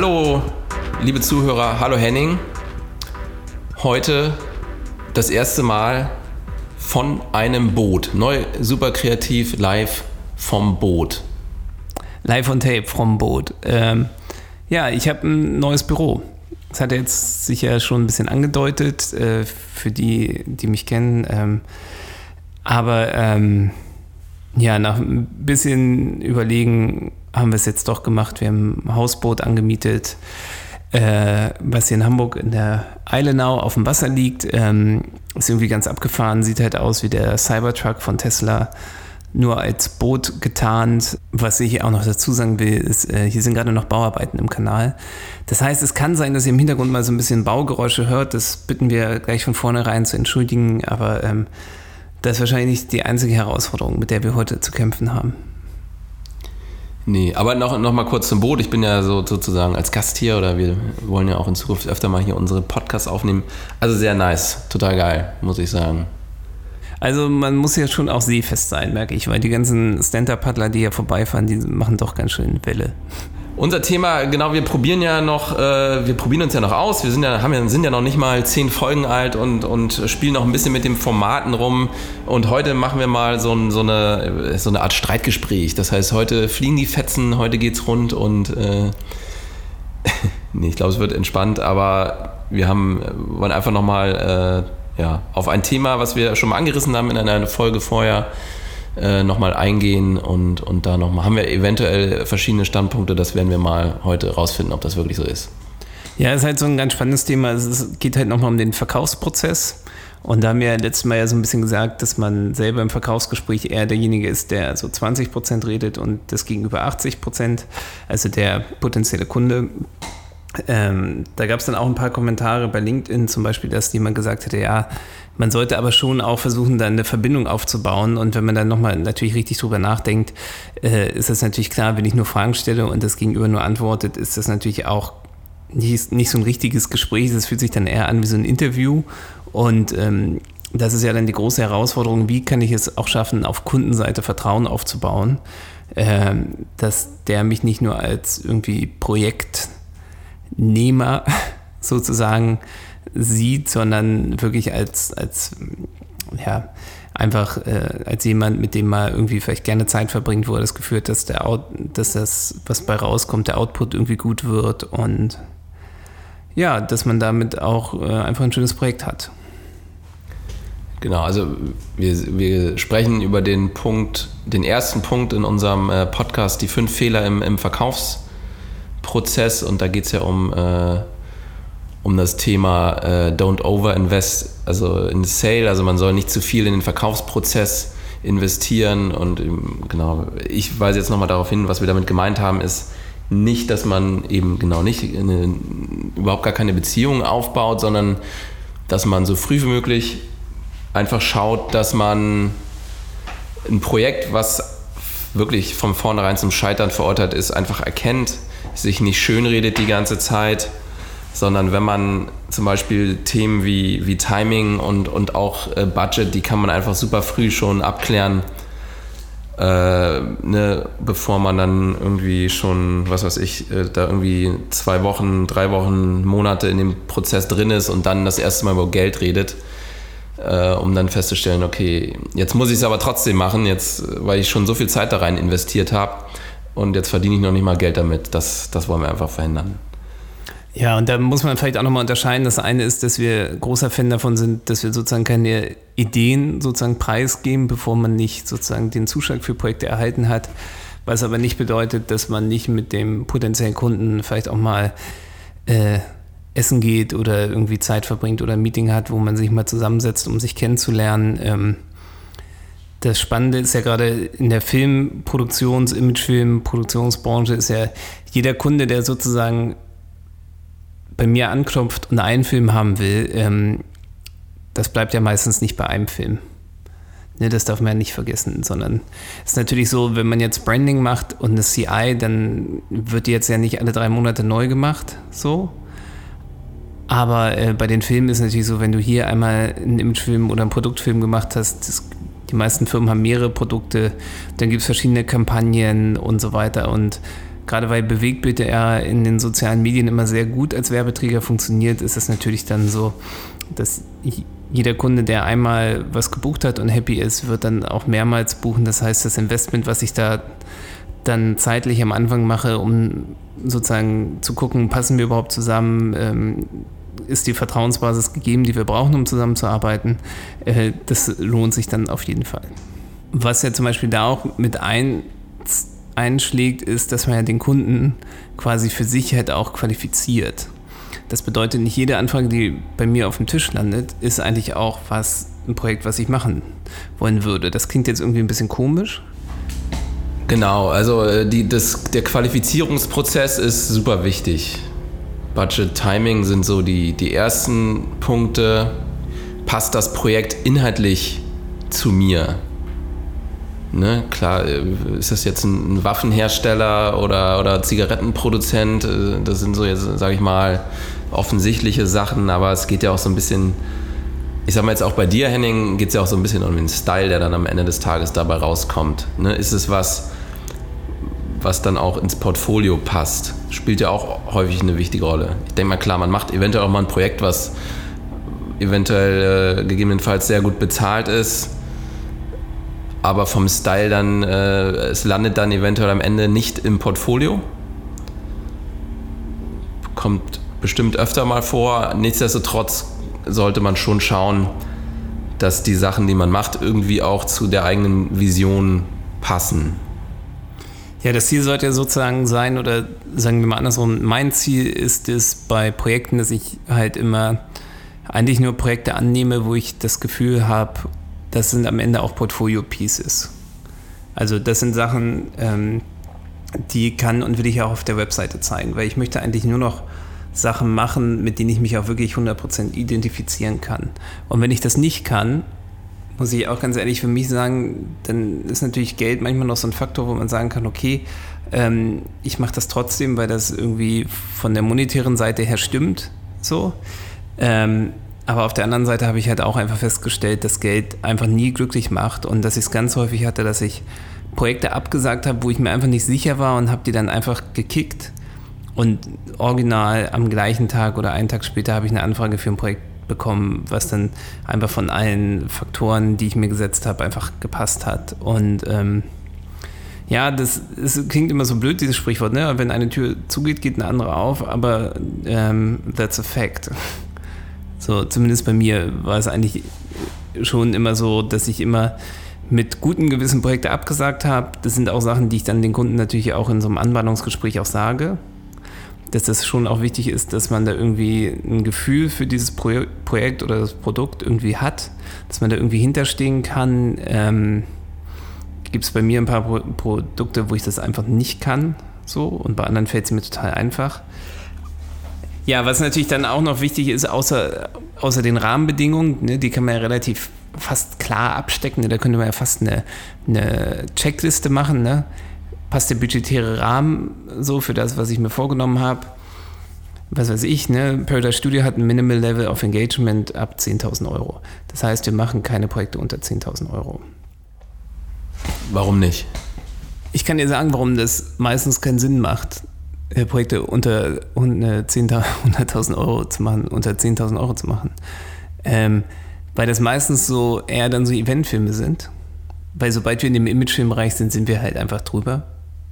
Hallo, liebe Zuhörer, hallo Henning. Heute das erste Mal von einem Boot. Neu, super kreativ, live vom Boot. Live on Tape vom Boot. Ähm, ja, ich habe ein neues Büro. Das hat jetzt sicher schon ein bisschen angedeutet, äh, für die, die mich kennen. Ähm, aber ähm, ja, nach ein bisschen Überlegen haben wir es jetzt doch gemacht. Wir haben ein Hausboot angemietet, äh, was hier in Hamburg in der Eilenau auf dem Wasser liegt. Ähm, ist irgendwie ganz abgefahren, sieht halt aus wie der Cybertruck von Tesla, nur als Boot getarnt. Was ich auch noch dazu sagen will, ist, äh, hier sind gerade noch Bauarbeiten im Kanal. Das heißt, es kann sein, dass ihr im Hintergrund mal so ein bisschen Baugeräusche hört. Das bitten wir gleich von vornherein zu entschuldigen, aber ähm, das ist wahrscheinlich die einzige Herausforderung, mit der wir heute zu kämpfen haben. Nee, aber noch, noch mal kurz zum Boot. Ich bin ja so sozusagen als Gast hier oder wir wollen ja auch in Zukunft öfter mal hier unsere Podcasts aufnehmen. Also sehr nice, total geil, muss ich sagen. Also man muss ja schon auch seefest sein, merke ich, weil die ganzen Stand-Up-Paddler, die hier vorbeifahren, die machen doch ganz schön Welle. Unser Thema, genau, wir probieren ja noch, äh, wir probieren uns ja noch aus. Wir sind ja, haben ja, sind ja noch nicht mal zehn Folgen alt und, und spielen noch ein bisschen mit den Formaten rum. Und heute machen wir mal so, ein, so, eine, so eine Art Streitgespräch. Das heißt, heute fliegen die Fetzen, heute geht's rund und äh, nee, ich glaube, es wird entspannt, aber wir haben, wollen einfach nochmal äh, ja, auf ein Thema, was wir schon mal angerissen haben in einer Folge vorher, äh, nochmal eingehen und, und da nochmal haben wir eventuell verschiedene Standpunkte. Das werden wir mal heute rausfinden, ob das wirklich so ist. Ja, ist halt so ein ganz spannendes Thema. Es geht halt nochmal um den Verkaufsprozess. Und da haben wir letztes Mal ja so ein bisschen gesagt, dass man selber im Verkaufsgespräch eher derjenige ist, der so 20 Prozent redet und das gegenüber 80 Prozent, also der potenzielle Kunde. Ähm, da gab es dann auch ein paar Kommentare bei LinkedIn, zum Beispiel, dass jemand gesagt hätte, ja, man sollte aber schon auch versuchen, dann eine Verbindung aufzubauen. Und wenn man dann nochmal natürlich richtig drüber nachdenkt, äh, ist das natürlich klar, wenn ich nur Fragen stelle und das Gegenüber nur antwortet, ist das natürlich auch nicht, nicht so ein richtiges Gespräch. Das fühlt sich dann eher an wie so ein Interview. Und ähm, das ist ja dann die große Herausforderung, wie kann ich es auch schaffen, auf Kundenseite Vertrauen aufzubauen, ähm, dass der mich nicht nur als irgendwie Projektnehmer sozusagen sieht, sondern wirklich als, als ja, einfach äh, als jemand, mit dem man irgendwie vielleicht gerne Zeit verbringt, wo er das Gefühl hat, dass, der Out, dass das, was bei rauskommt, der Output irgendwie gut wird und ja, dass man damit auch äh, einfach ein schönes Projekt hat. Genau, also wir, wir sprechen über den Punkt, den ersten Punkt in unserem äh, Podcast, die fünf Fehler im, im Verkaufsprozess und da geht es ja um äh, um das Thema äh, Don't Overinvest, also in Sale, also man soll nicht zu viel in den Verkaufsprozess investieren. Und ähm, genau, ich weise jetzt nochmal darauf hin, was wir damit gemeint haben, ist nicht, dass man eben genau nicht eine, überhaupt gar keine Beziehung aufbaut, sondern dass man so früh wie möglich einfach schaut, dass man ein Projekt, was wirklich von vornherein zum Scheitern verurteilt ist, einfach erkennt, sich nicht schönredet die ganze Zeit, sondern wenn man zum Beispiel Themen wie, wie Timing und, und auch äh, Budget, die kann man einfach super früh schon abklären, äh, ne, bevor man dann irgendwie schon, was weiß ich, äh, da irgendwie zwei Wochen, drei Wochen, Monate in dem Prozess drin ist und dann das erste Mal über Geld redet, äh, um dann festzustellen, okay, jetzt muss ich es aber trotzdem machen, jetzt, weil ich schon so viel Zeit da rein investiert habe und jetzt verdiene ich noch nicht mal Geld damit. Das, das wollen wir einfach verhindern. Ja, und da muss man vielleicht auch nochmal unterscheiden. Das eine ist, dass wir großer Fan davon sind, dass wir sozusagen keine Ideen sozusagen preisgeben, bevor man nicht sozusagen den Zuschlag für Projekte erhalten hat. Was aber nicht bedeutet, dass man nicht mit dem potenziellen Kunden vielleicht auch mal äh, essen geht oder irgendwie Zeit verbringt oder ein Meeting hat, wo man sich mal zusammensetzt, um sich kennenzulernen. Ähm, das Spannende ist ja gerade in der Filmproduktions-, Imagefilm-Produktionsbranche ist ja jeder Kunde, der sozusagen bei mir anklopft und einen Film haben will, ähm, das bleibt ja meistens nicht bei einem Film. Ne, das darf man ja nicht vergessen, sondern es ist natürlich so, wenn man jetzt Branding macht und eine CI, dann wird die jetzt ja nicht alle drei Monate neu gemacht, so. Aber äh, bei den Filmen ist es natürlich so, wenn du hier einmal einen Imagefilm oder einen Produktfilm gemacht hast, das, die meisten Firmen haben mehrere Produkte, dann gibt es verschiedene Kampagnen und so weiter und gerade weil Bewegtbild ja in den sozialen Medien immer sehr gut als Werbeträger funktioniert, ist es natürlich dann so, dass jeder Kunde, der einmal was gebucht hat und happy ist, wird dann auch mehrmals buchen. Das heißt, das Investment, was ich da dann zeitlich am Anfang mache, um sozusagen zu gucken, passen wir überhaupt zusammen, ähm, ist die Vertrauensbasis gegeben, die wir brauchen, um zusammenzuarbeiten, äh, das lohnt sich dann auf jeden Fall. Was ja zum Beispiel da auch mit ein einschlägt, ist, dass man ja den Kunden quasi für Sicherheit auch qualifiziert. Das bedeutet, nicht jede Anfrage, die bei mir auf dem Tisch landet, ist eigentlich auch was, ein Projekt, was ich machen wollen würde. Das klingt jetzt irgendwie ein bisschen komisch. Genau, also äh, die, das, der Qualifizierungsprozess ist super wichtig. Budget, Timing sind so die, die ersten Punkte. Passt das Projekt inhaltlich zu mir? Ne, klar, äh, ist das jetzt ein Waffenhersteller oder, oder Zigarettenproduzent? Äh, das sind so jetzt, sage ich mal, offensichtliche Sachen, aber es geht ja auch so ein bisschen, ich sag mal jetzt auch bei dir, Henning, geht es ja auch so ein bisschen um den Style, der dann am Ende des Tages dabei rauskommt. Ne, ist es was, was dann auch ins Portfolio passt? Spielt ja auch häufig eine wichtige Rolle. Ich denke mal, klar, man macht eventuell auch mal ein Projekt, was eventuell äh, gegebenenfalls sehr gut bezahlt ist aber vom Style dann, äh, es landet dann eventuell am Ende nicht im Portfolio. Kommt bestimmt öfter mal vor. Nichtsdestotrotz sollte man schon schauen, dass die Sachen, die man macht, irgendwie auch zu der eigenen Vision passen. Ja, das Ziel sollte ja sozusagen sein, oder sagen wir mal andersrum, mein Ziel ist es bei Projekten, dass ich halt immer eigentlich nur Projekte annehme, wo ich das Gefühl habe, das sind am Ende auch Portfolio-Pieces. Also das sind Sachen, ähm, die kann und will ich auch auf der Webseite zeigen, weil ich möchte eigentlich nur noch Sachen machen, mit denen ich mich auch wirklich 100% identifizieren kann. Und wenn ich das nicht kann, muss ich auch ganz ehrlich für mich sagen, dann ist natürlich Geld manchmal noch so ein Faktor, wo man sagen kann, okay, ähm, ich mache das trotzdem, weil das irgendwie von der monetären Seite her stimmt. So. Ähm, aber auf der anderen Seite habe ich halt auch einfach festgestellt, dass Geld einfach nie glücklich macht und dass ich es ganz häufig hatte, dass ich Projekte abgesagt habe, wo ich mir einfach nicht sicher war und habe die dann einfach gekickt. Und original am gleichen Tag oder einen Tag später habe ich eine Anfrage für ein Projekt bekommen, was dann einfach von allen Faktoren, die ich mir gesetzt habe, einfach gepasst hat. Und ähm, ja, das, das klingt immer so blöd, dieses Sprichwort, ne? Wenn eine Tür zugeht, geht eine andere auf, aber ähm, that's a fact. So, zumindest bei mir war es eigentlich schon immer so, dass ich immer mit guten Gewissen Projekte abgesagt habe. Das sind auch Sachen, die ich dann den Kunden natürlich auch in so einem Anbahnungsgespräch auch sage. Dass das schon auch wichtig ist, dass man da irgendwie ein Gefühl für dieses Pro Projekt oder das Produkt irgendwie hat, dass man da irgendwie hinterstehen kann. Ähm, Gibt es bei mir ein paar Pro Produkte, wo ich das einfach nicht kann, so und bei anderen fällt es mir total einfach. Ja, was natürlich dann auch noch wichtig ist, außer, außer den Rahmenbedingungen, ne, die kann man ja relativ fast klar abstecken. Ne, da könnte man ja fast eine, eine Checkliste machen. Ne? Passt der budgetäre Rahmen so für das, was ich mir vorgenommen habe? Was weiß ich, ne? Paradise Studio hat ein Minimal Level of Engagement ab 10.000 Euro. Das heißt, wir machen keine Projekte unter 10.000 Euro. Warum nicht? Ich kann dir sagen, warum das meistens keinen Sinn macht. Äh, Projekte unter 100.000 Euro zu machen, unter 10.000 Euro zu machen. Ähm, weil das meistens so eher dann so Eventfilme sind. Weil sobald wir in dem Imagefilmbereich sind, sind wir halt einfach drüber.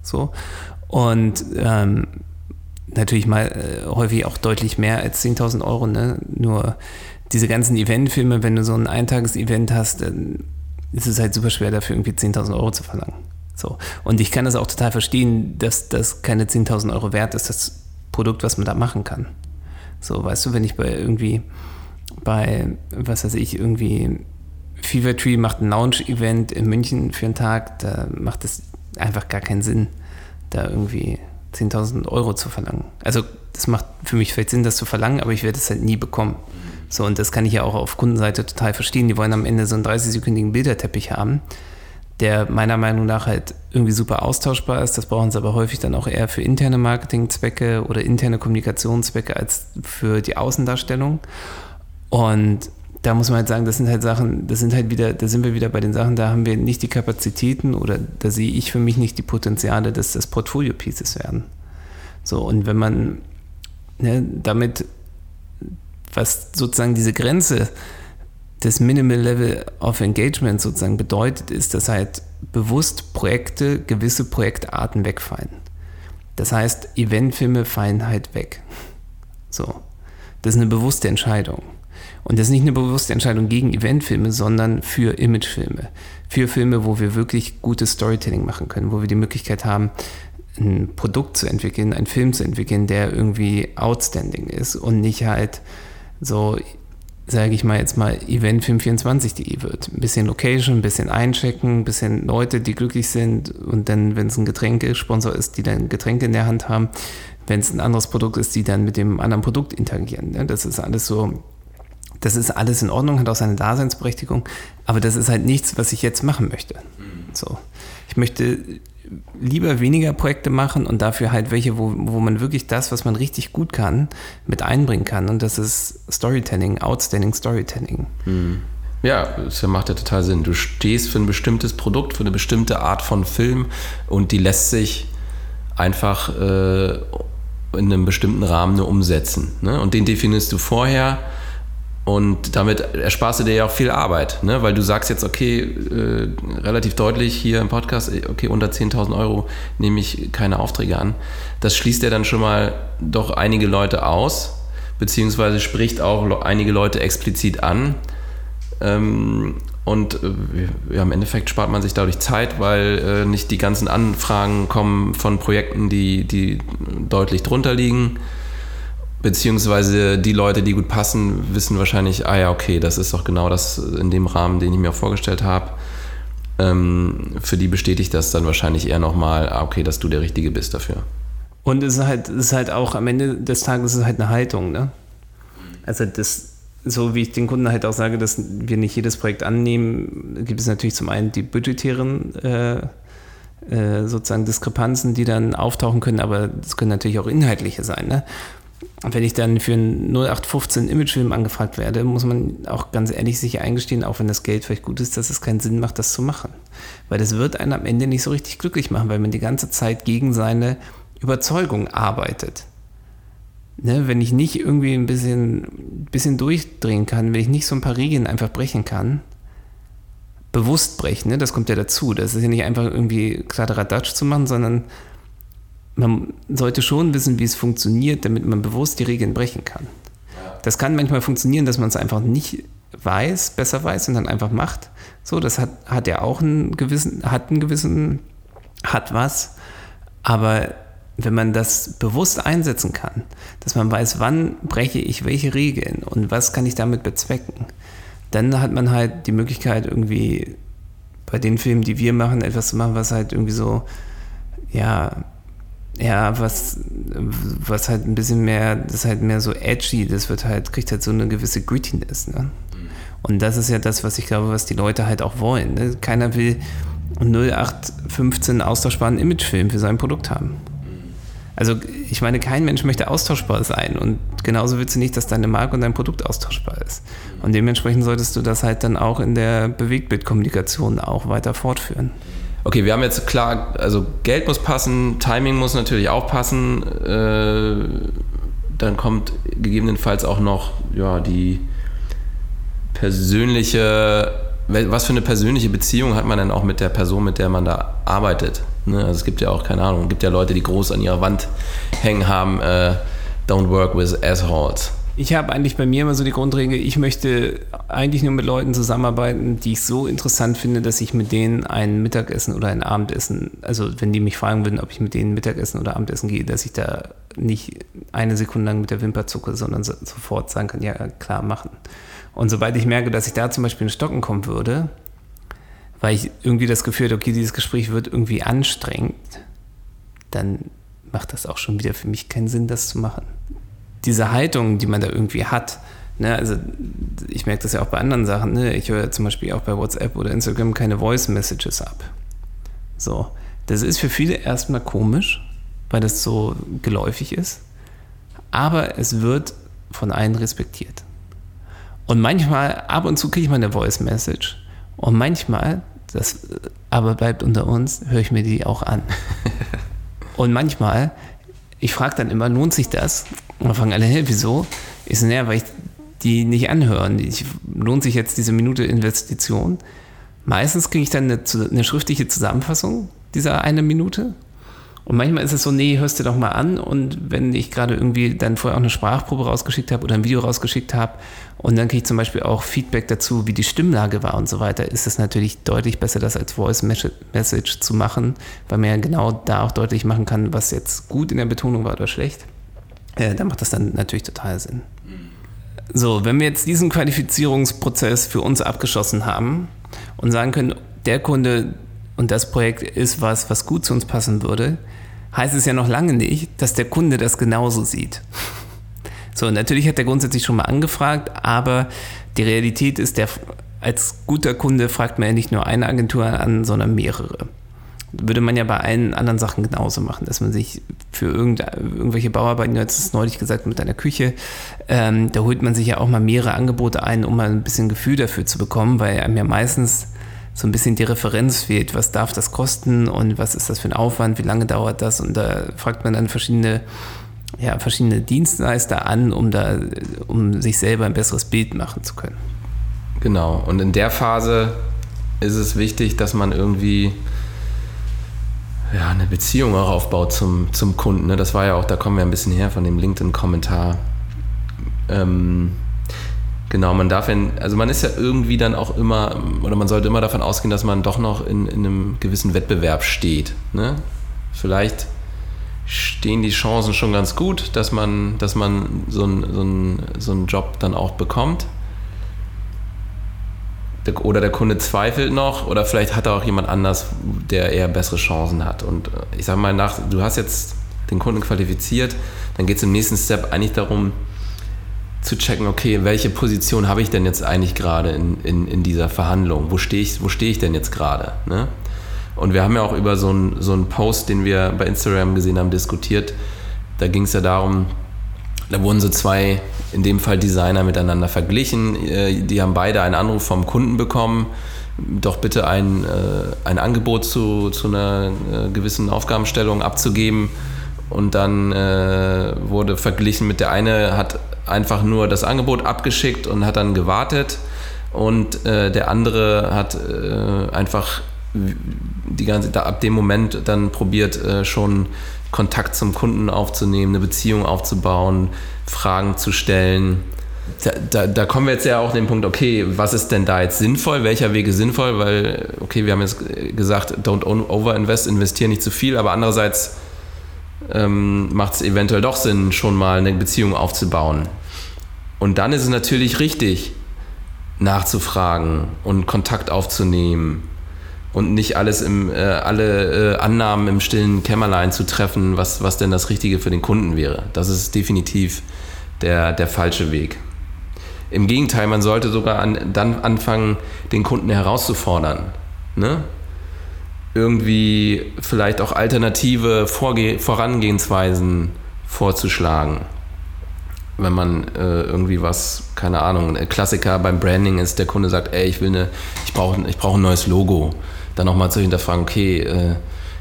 So. Und ähm, natürlich mal äh, häufig auch deutlich mehr als 10.000 Euro. Ne? Nur diese ganzen Eventfilme, wenn du so ein Eintages-Event hast, dann ist es halt super schwer, dafür irgendwie 10.000 Euro zu verlangen. So. Und ich kann das auch total verstehen, dass das keine 10.000 Euro wert ist, das Produkt, was man da machen kann. So, weißt du, wenn ich bei irgendwie, bei, was weiß ich, irgendwie Fever Tree macht ein Launch-Event in München für einen Tag, da macht es einfach gar keinen Sinn, da irgendwie 10.000 Euro zu verlangen. Also das macht für mich vielleicht Sinn, das zu verlangen, aber ich werde es halt nie bekommen. So, und das kann ich ja auch auf Kundenseite total verstehen. Die wollen am Ende so einen 30-sekündigen Bilderteppich haben, der meiner Meinung nach halt irgendwie super austauschbar ist. Das brauchen sie aber häufig dann auch eher für interne Marketingzwecke oder interne Kommunikationszwecke als für die Außendarstellung. Und da muss man halt sagen, das sind halt Sachen, das sind halt wieder, da sind wir wieder bei den Sachen, da haben wir nicht die Kapazitäten oder da sehe ich für mich nicht die Potenziale, dass das Portfolio-Pieces werden. So, und wenn man ne, damit, was sozusagen diese Grenze des Minimal Level of Engagement sozusagen bedeutet, ist, dass halt bewusst Projekte, gewisse Projektarten wegfallen. Das heißt, Eventfilme fallen halt weg. So. Das ist eine bewusste Entscheidung. Und das ist nicht eine bewusste Entscheidung gegen Eventfilme, sondern für Imagefilme. Für Filme, wo wir wirklich gutes Storytelling machen können, wo wir die Möglichkeit haben, ein Produkt zu entwickeln, einen Film zu entwickeln, der irgendwie outstanding ist und nicht halt so, sage ich mal jetzt mal, Eventfilm24.de wird. Ein bisschen Location, ein bisschen einchecken, ein bisschen Leute, die glücklich sind und dann, wenn es ein Getränkesponsor ist, die dann Getränke in der Hand haben, wenn es ein anderes Produkt ist, die dann mit dem anderen Produkt interagieren. Ne? Das ist alles so das ist alles in Ordnung, hat auch seine Daseinsberechtigung, aber das ist halt nichts, was ich jetzt machen möchte. Mhm. So. Ich möchte lieber weniger Projekte machen und dafür halt welche, wo, wo man wirklich das, was man richtig gut kann, mit einbringen kann. Und das ist Storytelling, Outstanding Storytelling. Mhm. Ja, das macht ja total Sinn. Du stehst für ein bestimmtes Produkt, für eine bestimmte Art von Film und die lässt sich einfach äh, in einem bestimmten Rahmen nur umsetzen. Ne? Und den definierst du vorher und damit ersparst du dir ja auch viel Arbeit, ne? weil du sagst jetzt, okay, äh, relativ deutlich hier im Podcast, okay, unter 10.000 Euro nehme ich keine Aufträge an. Das schließt ja dann schon mal doch einige Leute aus, beziehungsweise spricht auch einige Leute explizit an. Ähm, und äh, ja, im Endeffekt spart man sich dadurch Zeit, weil äh, nicht die ganzen Anfragen kommen von Projekten, die, die deutlich drunter liegen Beziehungsweise die Leute, die gut passen, wissen wahrscheinlich, ah ja, okay, das ist doch genau das in dem Rahmen, den ich mir auch vorgestellt habe. Ähm, für die bestätigt das dann wahrscheinlich eher nochmal, ah, okay, dass du der Richtige bist dafür. Und es ist halt, es ist halt auch am Ende des Tages ist halt eine Haltung, ne? Also das, so wie ich den Kunden halt auch sage, dass wir nicht jedes Projekt annehmen, gibt es natürlich zum einen die budgetären äh, äh, sozusagen Diskrepanzen, die dann auftauchen können, aber es können natürlich auch inhaltliche sein. Ne? Wenn ich dann für einen 0815 Imagefilm angefragt werde, muss man auch ganz ehrlich sich eingestehen, auch wenn das Geld vielleicht gut ist, dass es keinen Sinn macht, das zu machen. Weil das wird einen am Ende nicht so richtig glücklich machen, weil man die ganze Zeit gegen seine Überzeugung arbeitet. Ne, wenn ich nicht irgendwie ein bisschen, bisschen durchdrehen kann, wenn ich nicht so ein paar Regeln einfach brechen kann, bewusst brechen, ne, das kommt ja dazu. Das ist ja nicht einfach irgendwie Kladderadatsch zu machen, sondern man sollte schon wissen, wie es funktioniert, damit man bewusst die Regeln brechen kann. Das kann manchmal funktionieren, dass man es einfach nicht weiß, besser weiß und dann einfach macht. So, das hat, hat ja auch einen gewissen, hat einen gewissen, hat was. Aber wenn man das bewusst einsetzen kann, dass man weiß, wann breche ich welche Regeln und was kann ich damit bezwecken, dann hat man halt die Möglichkeit, irgendwie bei den Filmen, die wir machen, etwas zu machen, was halt irgendwie so, ja, ja, was, was halt ein bisschen mehr, das ist halt mehr so edgy, das wird halt, kriegt halt so eine gewisse Grittiness, ne? Und das ist ja das, was ich glaube, was die Leute halt auch wollen. Ne? Keiner will 0815 austauschbaren Imagefilm für sein Produkt haben. Also ich meine, kein Mensch möchte austauschbar sein und genauso willst du nicht, dass deine Marke und dein Produkt austauschbar ist. Und dementsprechend solltest du das halt dann auch in der Bewegtbildkommunikation auch weiter fortführen okay, wir haben jetzt klar, also Geld muss passen, Timing muss natürlich auch passen. Äh, dann kommt gegebenenfalls auch noch ja, die persönliche, was für eine persönliche Beziehung hat man denn auch mit der Person, mit der man da arbeitet? Ne? Also es gibt ja auch, keine Ahnung, es gibt ja Leute, die groß an ihrer Wand hängen haben, äh, don't work with assholes. Ich habe eigentlich bei mir immer so die Grundregel, ich möchte eigentlich nur mit Leuten zusammenarbeiten, die ich so interessant finde, dass ich mit denen ein Mittagessen oder ein Abendessen, also wenn die mich fragen würden, ob ich mit denen Mittagessen oder Abendessen gehe, dass ich da nicht eine Sekunde lang mit der Wimper zucke, sondern so, sofort sagen kann, ja klar, machen. Und sobald ich merke, dass ich da zum Beispiel in Stocken kommen würde, weil ich irgendwie das Gefühl habe, okay, dieses Gespräch wird irgendwie anstrengend, dann macht das auch schon wieder für mich keinen Sinn, das zu machen. Diese Haltung, die man da irgendwie hat, ne, also ich merke das ja auch bei anderen Sachen, ne, ich höre zum Beispiel auch bei WhatsApp oder Instagram keine Voice Messages ab. So, das ist für viele erstmal komisch, weil das so geläufig ist, aber es wird von allen respektiert. Und manchmal, ab und zu kriege ich mal eine Voice Message und manchmal, das aber bleibt unter uns, höre ich mir die auch an. und manchmal, ich frage dann immer, lohnt sich das? Und dann fragen alle, hey, wieso? Ich so, naja, weil ich die nicht anhören. Ich, lohnt sich jetzt diese Minute Investition? Meistens kriege ich dann eine, eine schriftliche Zusammenfassung dieser eine Minute und manchmal ist es so, nee, hörst du doch mal an. Und wenn ich gerade irgendwie dann vorher auch eine Sprachprobe rausgeschickt habe oder ein Video rausgeschickt habe und dann kriege ich zum Beispiel auch Feedback dazu, wie die Stimmlage war und so weiter, ist es natürlich deutlich besser, das als Voice Message zu machen, weil man ja genau da auch deutlich machen kann, was jetzt gut in der Betonung war oder schlecht. Äh, da macht das dann natürlich total Sinn. So, wenn wir jetzt diesen Qualifizierungsprozess für uns abgeschlossen haben und sagen können, der Kunde und das Projekt ist was, was gut zu uns passen würde, heißt es ja noch lange nicht, dass der Kunde das genauso sieht. So, natürlich hat er grundsätzlich schon mal angefragt, aber die Realität ist, der, als guter Kunde fragt man ja nicht nur eine Agentur an, sondern mehrere. Würde man ja bei allen anderen Sachen genauso machen, dass man sich für irgendwelche Bauarbeiten, du hast es neulich gesagt mit deiner Küche, ähm, da holt man sich ja auch mal mehrere Angebote ein, um mal ein bisschen Gefühl dafür zu bekommen, weil einem ja meistens so ein bisschen die Referenz fehlt, was darf das kosten und was ist das für ein Aufwand, wie lange dauert das und da fragt man dann verschiedene, ja, verschiedene Dienstleister an, um da, um sich selber ein besseres Bild machen zu können. Genau, und in der Phase ist es wichtig, dass man irgendwie ja, eine Beziehung auch aufbaut zum, zum Kunden. Ne? Das war ja auch, da kommen wir ein bisschen her von dem LinkedIn-Kommentar. Ähm, Genau, man darf, in, also man ist ja irgendwie dann auch immer, oder man sollte immer davon ausgehen, dass man doch noch in, in einem gewissen Wettbewerb steht. Ne? Vielleicht stehen die Chancen schon ganz gut, dass man, dass man so, einen so, ein, so einen Job dann auch bekommt. Oder der Kunde zweifelt noch, oder vielleicht hat er auch jemand anders, der eher bessere Chancen hat. Und ich sage mal, nach, du hast jetzt den Kunden qualifiziert, dann geht es im nächsten Step eigentlich darum, zu checken, okay, welche Position habe ich denn jetzt eigentlich gerade in, in, in dieser Verhandlung? Wo stehe ich, wo steh ich denn jetzt gerade? Ne? Und wir haben ja auch über so einen so Post, den wir bei Instagram gesehen haben, diskutiert. Da ging es ja darum, da wurden so zwei, in dem Fall Designer miteinander verglichen. Äh, die haben beide einen Anruf vom Kunden bekommen, doch bitte ein, äh, ein Angebot zu, zu einer äh, gewissen Aufgabenstellung abzugeben. Und dann wurde verglichen mit der eine hat einfach nur das Angebot abgeschickt und hat dann gewartet und äh, der andere hat äh, einfach die ganze, da, ab dem Moment dann probiert äh, schon Kontakt zum Kunden aufzunehmen, eine Beziehung aufzubauen, Fragen zu stellen. Da, da, da, kommen wir jetzt ja auch an den Punkt, okay, was ist denn da jetzt sinnvoll? Welcher Weg ist sinnvoll? Weil, okay, wir haben jetzt gesagt, don't overinvest, investiere nicht zu viel, aber andererseits ähm, macht es eventuell doch Sinn, schon mal eine Beziehung aufzubauen. Und dann ist es natürlich richtig, nachzufragen und Kontakt aufzunehmen und nicht alles im, äh, alle äh, Annahmen im stillen Kämmerlein zu treffen, was, was denn das Richtige für den Kunden wäre. Das ist definitiv der, der falsche Weg. Im Gegenteil, man sollte sogar an, dann anfangen, den Kunden herauszufordern. Ne? Irgendwie vielleicht auch alternative Vorge Vorangehensweisen vorzuschlagen. Wenn man äh, irgendwie was, keine Ahnung, ein Klassiker beim Branding ist, der Kunde sagt, ey, ich will eine, ich brauche ich brauch ein neues Logo. Dann nochmal zu hinterfragen, okay, äh,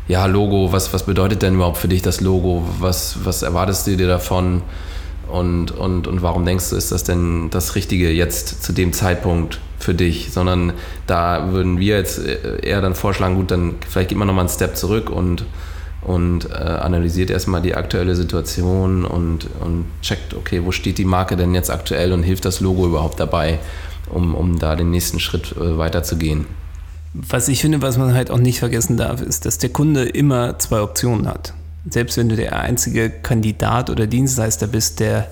ja, Logo, was, was bedeutet denn überhaupt für dich das Logo? Was, was erwartest du dir davon? Und, und, und warum denkst du, ist das denn das Richtige jetzt zu dem Zeitpunkt für dich? Sondern da würden wir jetzt eher dann vorschlagen, gut, dann vielleicht geht man nochmal einen Step zurück und, und äh, analysiert erstmal die aktuelle Situation und, und checkt, okay, wo steht die Marke denn jetzt aktuell und hilft das Logo überhaupt dabei, um, um da den nächsten Schritt äh, weiterzugehen? Was ich finde, was man halt auch nicht vergessen darf, ist, dass der Kunde immer zwei Optionen hat selbst wenn du der einzige Kandidat oder Dienstleister bist, der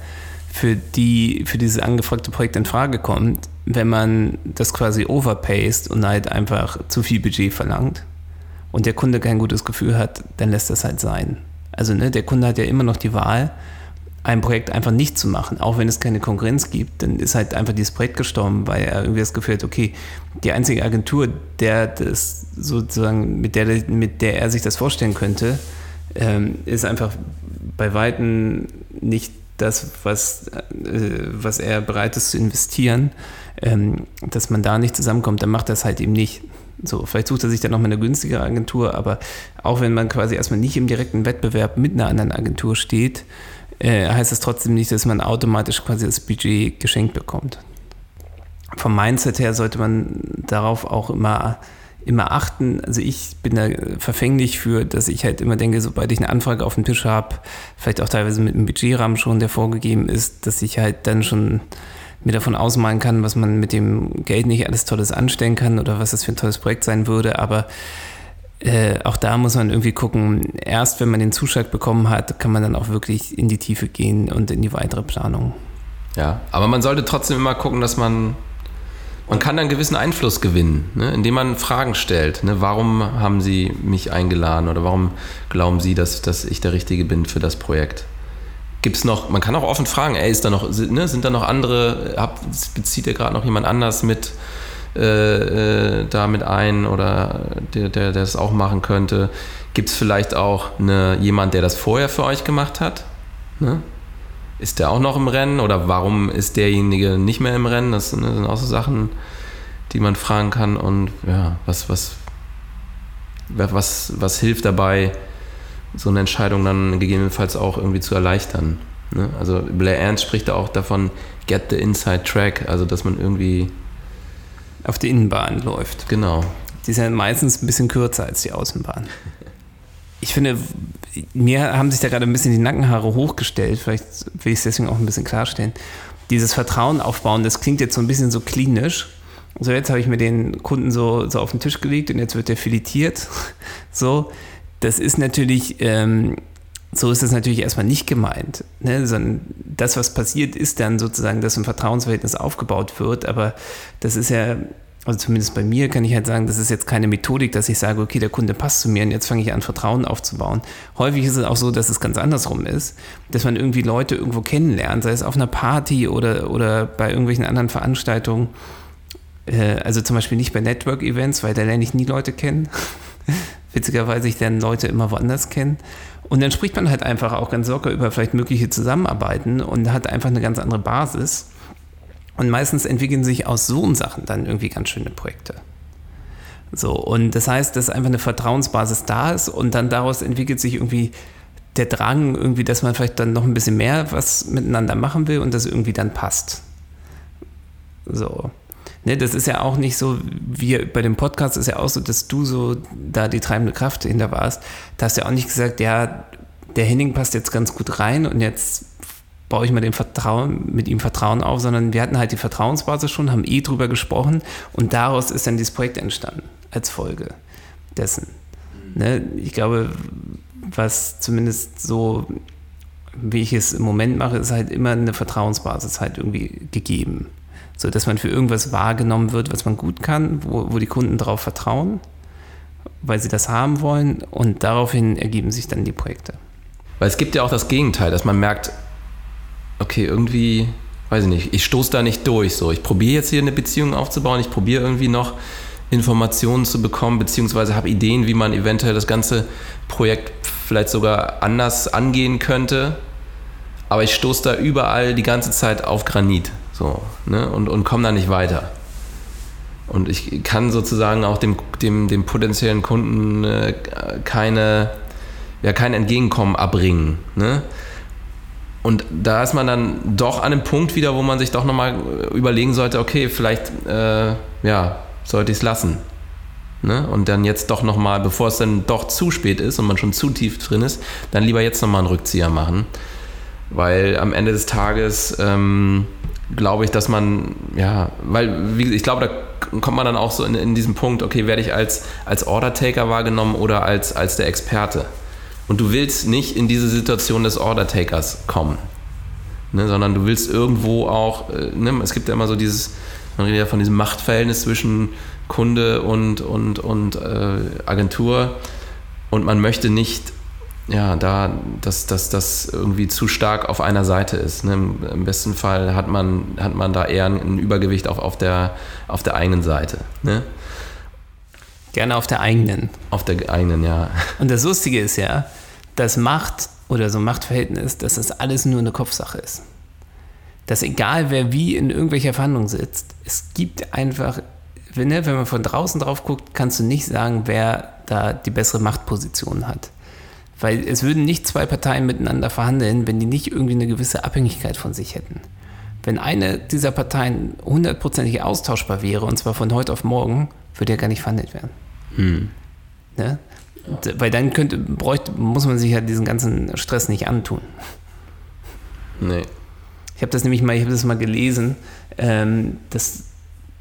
für, die, für dieses angefragte Projekt in Frage kommt, wenn man das quasi overpaced und halt einfach zu viel Budget verlangt und der Kunde kein gutes Gefühl hat, dann lässt das halt sein. Also ne, der Kunde hat ja immer noch die Wahl, ein Projekt einfach nicht zu machen, auch wenn es keine Konkurrenz gibt, dann ist halt einfach dieses Projekt gestorben, weil er irgendwie das Gefühl hat, okay, die einzige Agentur, der das sozusagen, mit der, mit der er sich das vorstellen könnte, ähm, ist einfach bei Weitem nicht das, was, äh, was er bereit ist zu investieren, ähm, dass man da nicht zusammenkommt, dann macht das halt eben nicht. So, vielleicht sucht er sich dann nochmal eine günstigere Agentur, aber auch wenn man quasi erstmal nicht im direkten Wettbewerb mit einer anderen Agentur steht, äh, heißt das trotzdem nicht, dass man automatisch quasi das Budget geschenkt bekommt. Vom Mindset her sollte man darauf auch immer, immer achten. Also ich bin da verfänglich für, dass ich halt immer denke, sobald ich eine Anfrage auf dem Tisch habe, vielleicht auch teilweise mit einem Budgetrahmen schon, der vorgegeben ist, dass ich halt dann schon mir davon ausmalen kann, was man mit dem Geld nicht alles Tolles anstellen kann oder was das für ein tolles Projekt sein würde. Aber äh, auch da muss man irgendwie gucken, erst wenn man den Zuschlag bekommen hat, kann man dann auch wirklich in die Tiefe gehen und in die weitere Planung. Ja, aber man sollte trotzdem immer gucken, dass man, man kann einen gewissen Einfluss gewinnen, ne, indem man Fragen stellt. Ne, warum haben Sie mich eingeladen oder warum glauben Sie, dass, dass ich der Richtige bin für das Projekt? Gibt es noch, man kann auch offen fragen, ey, ist da noch, ne, sind da noch andere, hab, bezieht ihr gerade noch jemand anders mit? äh, äh, damit ein oder der, der, der das auch machen könnte? Gibt es vielleicht auch eine, jemand, der das vorher für euch gemacht hat? Ne? Ist der auch noch im Rennen oder warum ist derjenige nicht mehr im Rennen? Das, ne, sind auch so Sachen, die man fragen kann und ja, was, was, was, was hilft dabei, so eine Entscheidung dann gegebenenfalls auch irgendwie zu erleichtern. Ne? Also Blair Ernst spricht da auch davon, get the inside track, also dass man irgendwie auf die Innenbahn läuft. Genau. Die ja meistens ein bisschen kürzer als die Außenbahn. Ich finde, mir haben sich da gerade ein bisschen die Nackenhaare hochgestellt. Vielleicht will ich es deswegen auch ein bisschen klarstellen. Dieses Vertrauen aufbauen, das klingt jetzt so ein bisschen so klinisch. So, jetzt habe ich mir den Kunden so, so auf den Tisch gelegt und jetzt wird der filetiert. So, das ist natürlich, ähm, so ist das natürlich erstmal nicht gemeint. Ne? Sondern das, was passiert, ist dann sozusagen, dass ein Vertrauensverhältnis aufgebaut wird. Aber das ist ja, also zumindest bei mir kann ich halt sagen, das ist jetzt keine Methodik, dass ich sage, okay, der Kunde passt zu mir und jetzt fange ich an, Vertrauen aufzubauen. Häufig ist es auch so, dass es ganz andersrum ist, dass man irgendwie Leute irgendwo kennenlernt, sei es auf einer Party oder, oder bei irgendwelchen anderen Veranstaltungen. Äh, also zum Beispiel nicht bei Network-Events, weil da lerne ich nie Leute kennen. Witzigerweise ich dann Leute immer woanders kennen. Und dann spricht man halt einfach auch ganz locker über vielleicht mögliche Zusammenarbeiten und hat einfach eine ganz andere Basis. Und meistens entwickeln sich aus so Sachen dann irgendwie ganz schöne Projekte. So, und das heißt, dass einfach eine Vertrauensbasis da ist und dann daraus entwickelt sich irgendwie der Drang, irgendwie, dass man vielleicht dann noch ein bisschen mehr was miteinander machen will und das irgendwie dann passt. So. Ne, das ist ja auch nicht so, wie bei dem Podcast ist ja auch so, dass du so da die treibende Kraft hinter warst. Da hast du ja auch nicht gesagt, ja, der Henning passt jetzt ganz gut rein und jetzt baue ich mal den Vertrauen, mit ihm Vertrauen auf, sondern wir hatten halt die Vertrauensbasis schon, haben eh drüber gesprochen und daraus ist dann dieses Projekt entstanden als Folge dessen. Ne, ich glaube, was zumindest so, wie ich es im Moment mache, ist halt immer eine Vertrauensbasis halt irgendwie gegeben so dass man für irgendwas wahrgenommen wird, was man gut kann, wo, wo die Kunden darauf vertrauen, weil sie das haben wollen und daraufhin ergeben sich dann die Projekte. Weil es gibt ja auch das Gegenteil, dass man merkt, okay, irgendwie, weiß ich nicht, ich stoße da nicht durch. So, ich probiere jetzt hier eine Beziehung aufzubauen, ich probiere irgendwie noch Informationen zu bekommen, beziehungsweise habe Ideen, wie man eventuell das ganze Projekt vielleicht sogar anders angehen könnte. Aber ich stoße da überall die ganze Zeit auf Granit. So, ne? Und, und komme da nicht weiter. Und ich kann sozusagen auch dem, dem, dem potenziellen Kunden äh, keine, ja, kein Entgegenkommen abbringen. Ne? Und da ist man dann doch an einem Punkt wieder, wo man sich doch nochmal überlegen sollte, okay, vielleicht äh, ja, sollte ich es lassen. Ne? Und dann jetzt doch nochmal, bevor es dann doch zu spät ist und man schon zu tief drin ist, dann lieber jetzt nochmal einen Rückzieher machen. Weil am Ende des Tages ähm, glaube ich, dass man, ja, weil, wie, ich glaube, da kommt man dann auch so in, in diesem Punkt, okay, werde ich als, als Order-Taker wahrgenommen oder als, als der Experte? Und du willst nicht in diese Situation des Order-Takers kommen, ne, sondern du willst irgendwo auch, äh, ne, es gibt ja immer so dieses, man redet ja von diesem Machtverhältnis zwischen Kunde und, und, und äh, Agentur und man möchte nicht ja, da, dass das, irgendwie zu stark auf einer Seite ist. Ne? Im besten Fall hat man, hat man da eher ein Übergewicht auf, auf, der, auf der eigenen Seite. Ne? Gerne auf der eigenen. Auf der eigenen, ja. Und das Lustige ist ja, dass Macht oder so ein Machtverhältnis, dass das alles nur eine Kopfsache ist. Dass egal wer wie in irgendwelcher Verhandlung sitzt, es gibt einfach, wenn, ne, wenn man von draußen drauf guckt, kannst du nicht sagen, wer da die bessere Machtposition hat. Weil es würden nicht zwei Parteien miteinander verhandeln, wenn die nicht irgendwie eine gewisse Abhängigkeit von sich hätten. Wenn eine dieser Parteien hundertprozentig austauschbar wäre, und zwar von heute auf morgen, würde ja gar nicht verhandelt werden. Hm. Ne? Weil dann könnte, bräuchte, muss man sich ja diesen ganzen Stress nicht antun. Nee. Ich habe das nämlich mal, ich habe das mal gelesen, ähm, dass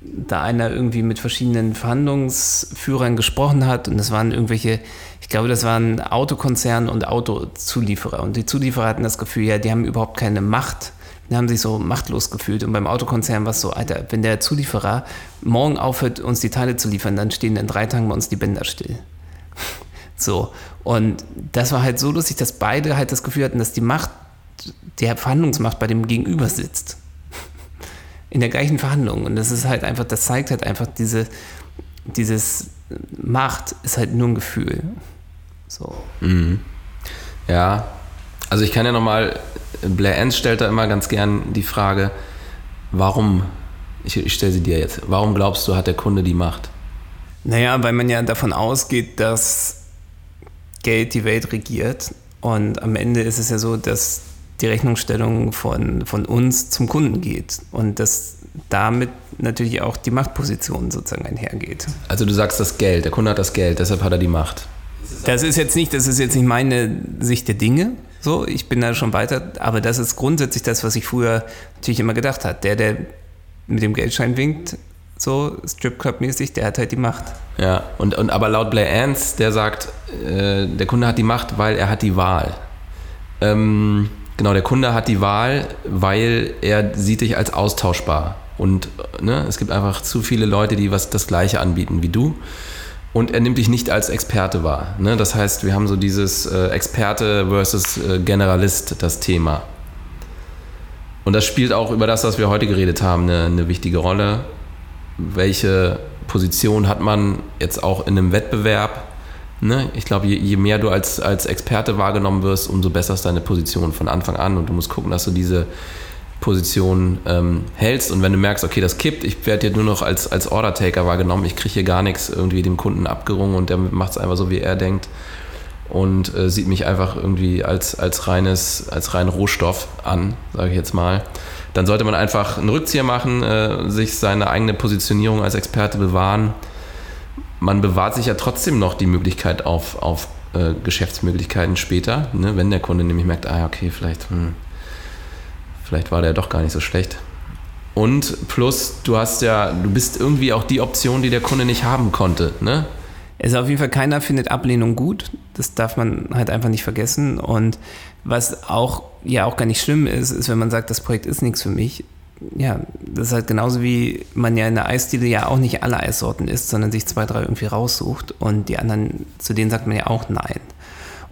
da einer irgendwie mit verschiedenen Verhandlungsführern gesprochen hat und das waren irgendwelche, ich glaube, das waren Autokonzerne und Autozulieferer und die Zulieferer hatten das Gefühl, ja, die haben überhaupt keine Macht, die haben sich so machtlos gefühlt und beim Autokonzern war es so, Alter, wenn der Zulieferer morgen aufhört, uns die Teile zu liefern, dann stehen in drei Tagen bei uns die Bänder still. So, und das war halt so lustig, dass beide halt das Gefühl hatten, dass die Macht, der Verhandlungsmacht bei dem Gegenüber sitzt in der gleichen Verhandlung. Und das ist halt einfach, das zeigt halt einfach diese, dieses Macht ist halt nur ein Gefühl. So. Mhm. Ja, also ich kann ja nochmal, Blair Enns stellt da immer ganz gern die Frage, warum, ich, ich stelle sie dir jetzt, warum glaubst du, hat der Kunde die Macht? Naja, weil man ja davon ausgeht, dass Geld die Welt regiert. Und am Ende ist es ja so, dass die Rechnungsstellung von, von uns zum Kunden geht und dass damit natürlich auch die Machtposition sozusagen einhergeht. Also du sagst das Geld, der Kunde hat das Geld, deshalb hat er die Macht. Das ist jetzt nicht, das ist jetzt nicht meine Sicht der Dinge. So, ich bin da schon weiter, aber das ist grundsätzlich das, was ich früher natürlich immer gedacht habe. Der, der mit dem Geldschein winkt, so Stripclub-mäßig, der hat halt die Macht. Ja, und, und aber laut Blair Ants, der sagt, äh, der Kunde hat die Macht, weil er hat die Wahl. Ähm, Genau, der Kunde hat die Wahl, weil er sieht dich als austauschbar. Und ne, es gibt einfach zu viele Leute, die was das Gleiche anbieten wie du. Und er nimmt dich nicht als Experte wahr. Ne? Das heißt, wir haben so dieses äh, Experte versus äh, Generalist, das Thema. Und das spielt auch über das, was wir heute geredet haben, eine, eine wichtige Rolle. Welche Position hat man jetzt auch in einem Wettbewerb? Ne? Ich glaube, je, je, mehr du als, als Experte wahrgenommen wirst, umso besser ist deine Position von Anfang an und du musst gucken, dass du diese Position ähm, hältst und wenn du merkst, okay, das kippt, ich werde hier nur noch als, als Order-Taker wahrgenommen, ich kriege hier gar nichts irgendwie dem Kunden abgerungen und der macht es einfach so, wie er denkt und äh, sieht mich einfach irgendwie als, als reines, als rein Rohstoff an, sage ich jetzt mal, dann sollte man einfach einen Rückzieher machen, äh, sich seine eigene Positionierung als Experte bewahren man bewahrt sich ja trotzdem noch die Möglichkeit auf, auf äh, Geschäftsmöglichkeiten später, ne? wenn der Kunde nämlich merkt, ah, okay, vielleicht, hm, vielleicht war der doch gar nicht so schlecht. Und plus, du hast ja, du bist irgendwie auch die Option, die der Kunde nicht haben konnte. Ne? Es ist auf jeden Fall keiner findet Ablehnung gut. Das darf man halt einfach nicht vergessen. Und was auch ja auch gar nicht schlimm ist, ist, wenn man sagt, das Projekt ist nichts für mich, ja, das ist halt genauso wie man ja in der Eisdiele ja auch nicht alle Eissorten isst, sondern sich zwei, drei irgendwie raussucht und die anderen, zu denen sagt man ja auch Nein.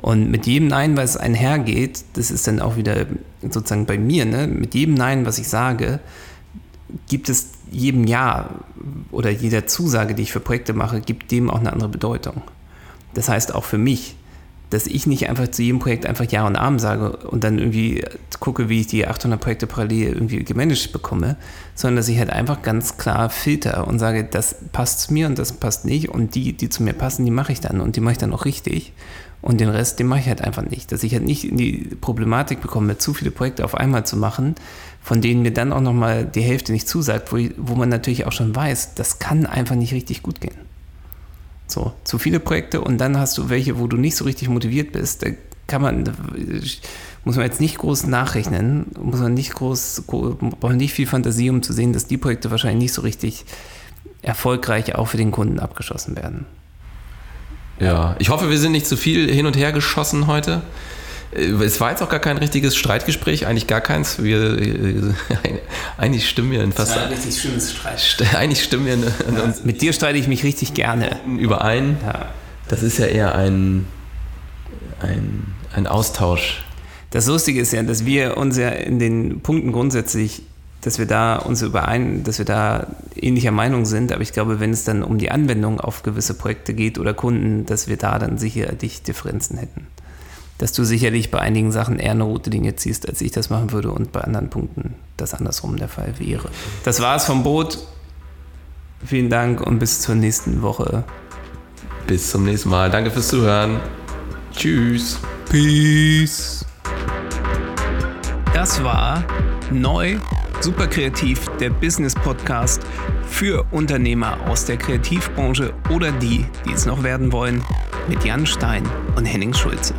Und mit jedem Nein, was einhergeht, das ist dann auch wieder sozusagen bei mir, ne? mit jedem Nein, was ich sage, gibt es jedem Ja oder jeder Zusage, die ich für Projekte mache, gibt dem auch eine andere Bedeutung. Das heißt auch für mich, dass ich nicht einfach zu jedem Projekt einfach Ja und Arm sage und dann irgendwie gucke, wie ich die 800 Projekte parallel irgendwie gemanagt bekomme, sondern dass ich halt einfach ganz klar filter und sage, das passt zu mir und das passt nicht und die, die zu mir passen, die mache ich dann und die mache ich dann auch richtig und den Rest, den mache ich halt einfach nicht. Dass ich halt nicht in die Problematik bekomme, zu viele Projekte auf einmal zu machen, von denen mir dann auch nochmal die Hälfte nicht zusagt, wo, wo man natürlich auch schon weiß, das kann einfach nicht richtig gut gehen. So, zu viele Projekte und dann hast du welche, wo du nicht so richtig motiviert bist. Da kann man, da muss man jetzt nicht groß nachrechnen, muss man nicht groß, braucht man nicht viel Fantasie, um zu sehen, dass die Projekte wahrscheinlich nicht so richtig erfolgreich auch für den Kunden abgeschossen werden. Ja, ich hoffe, wir sind nicht zu viel hin und her geschossen heute. Äh, es war jetzt auch gar kein richtiges Streitgespräch, eigentlich gar keins. Wir, äh, eigentlich stimmen wir in fast. Das war ein richtig schönes Streit. Eigentlich stimmen wir in, in ja, Mit dir streite ich mich richtig gerne. Überein. Ja. Das ist ja eher ein, ein, ein Austausch. Das Lustige ist ja, dass wir uns ja in den Punkten grundsätzlich, dass wir da uns überein, dass wir da ähnlicher Meinung sind, aber ich glaube, wenn es dann um die Anwendung auf gewisse Projekte geht oder Kunden, dass wir da dann sicherlich Differenzen hätten. Dass du sicherlich bei einigen Sachen eher eine rote Linie ziehst, als ich das machen würde und bei anderen Punkten das andersrum der Fall wäre. Das war es vom Boot. Vielen Dank und bis zur nächsten Woche. Bis zum nächsten Mal. Danke fürs Zuhören. Tschüss. Peace. Das war neu, super kreativ, der Business Podcast für Unternehmer aus der Kreativbranche oder die, die es noch werden wollen, mit Jan Stein und Henning Schulze.